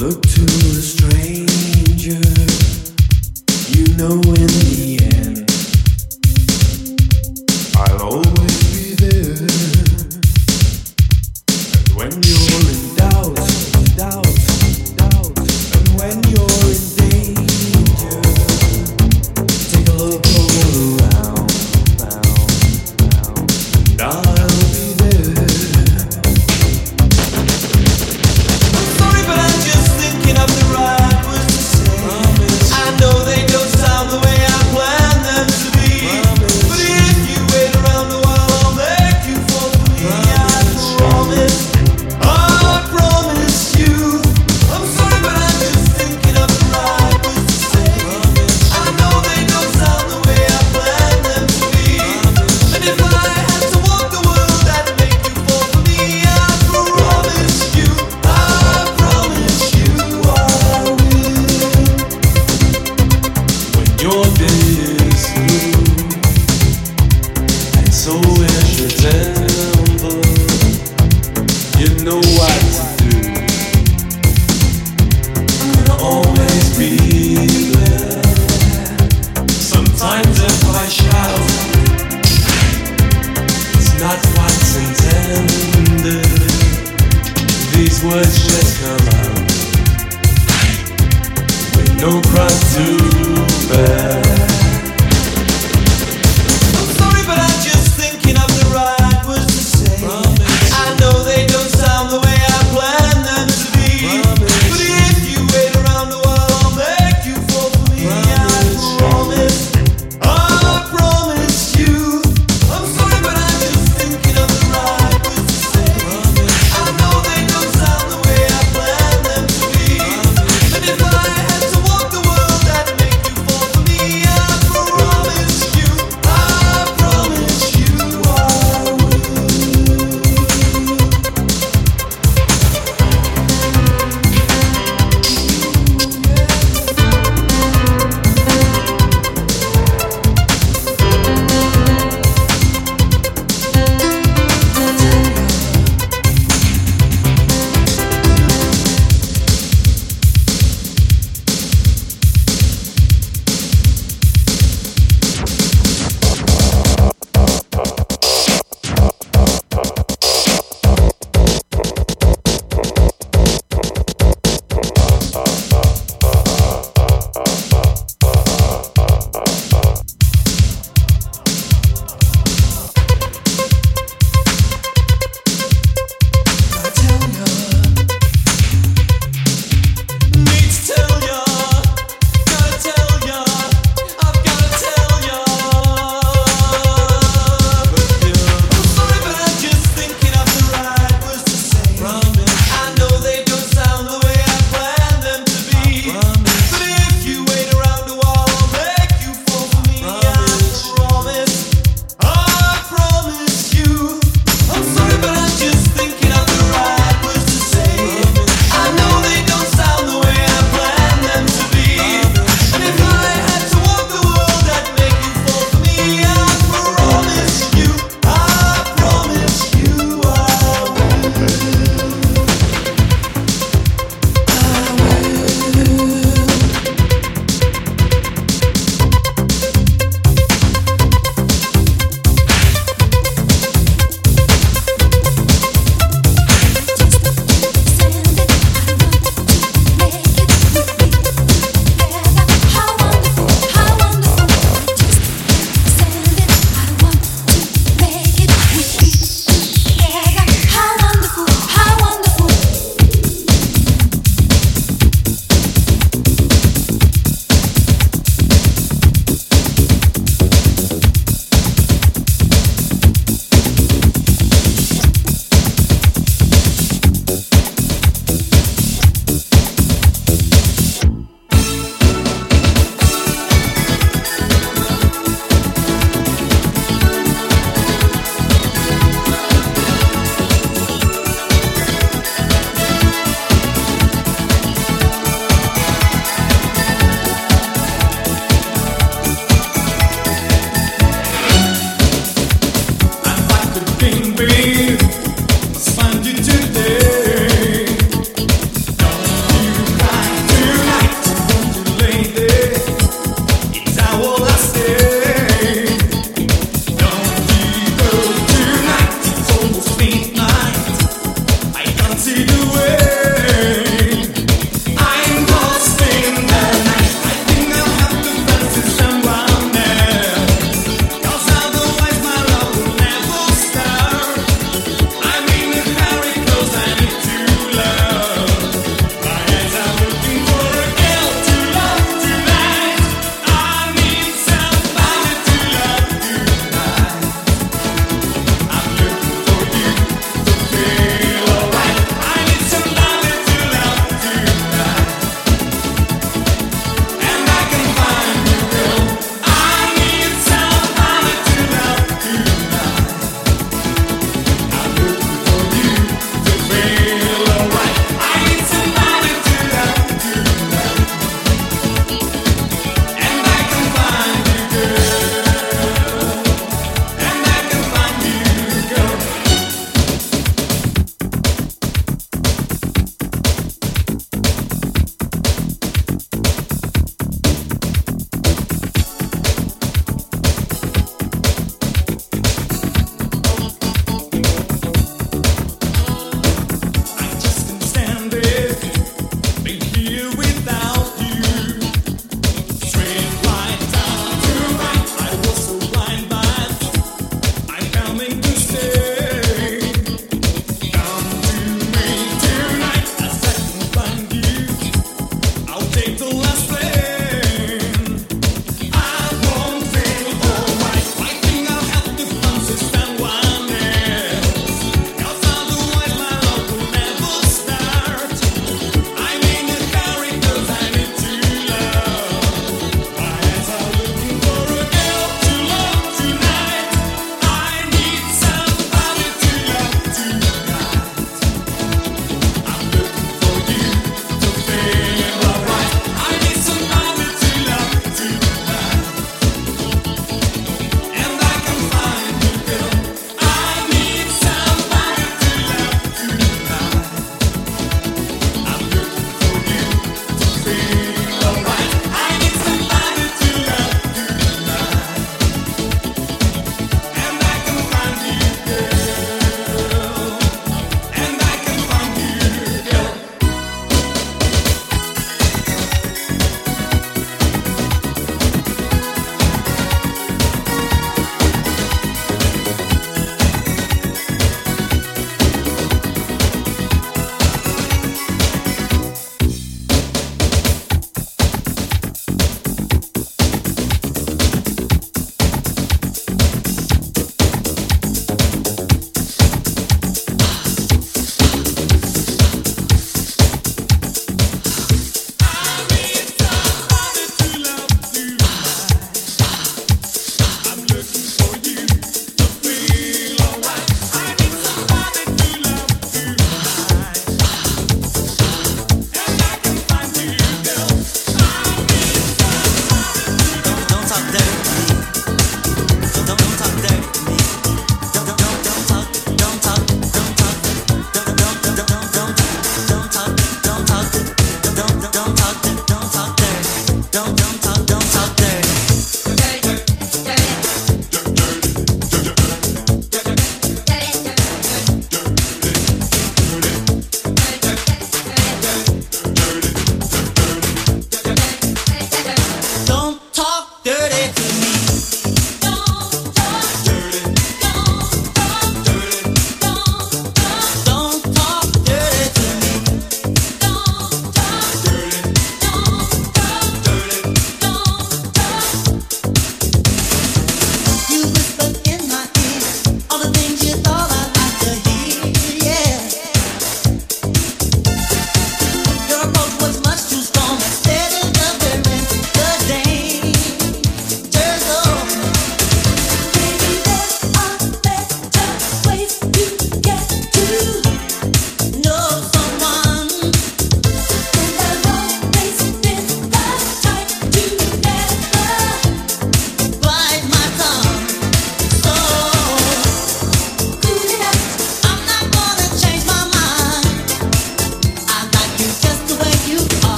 Look to a stranger, you know in the end.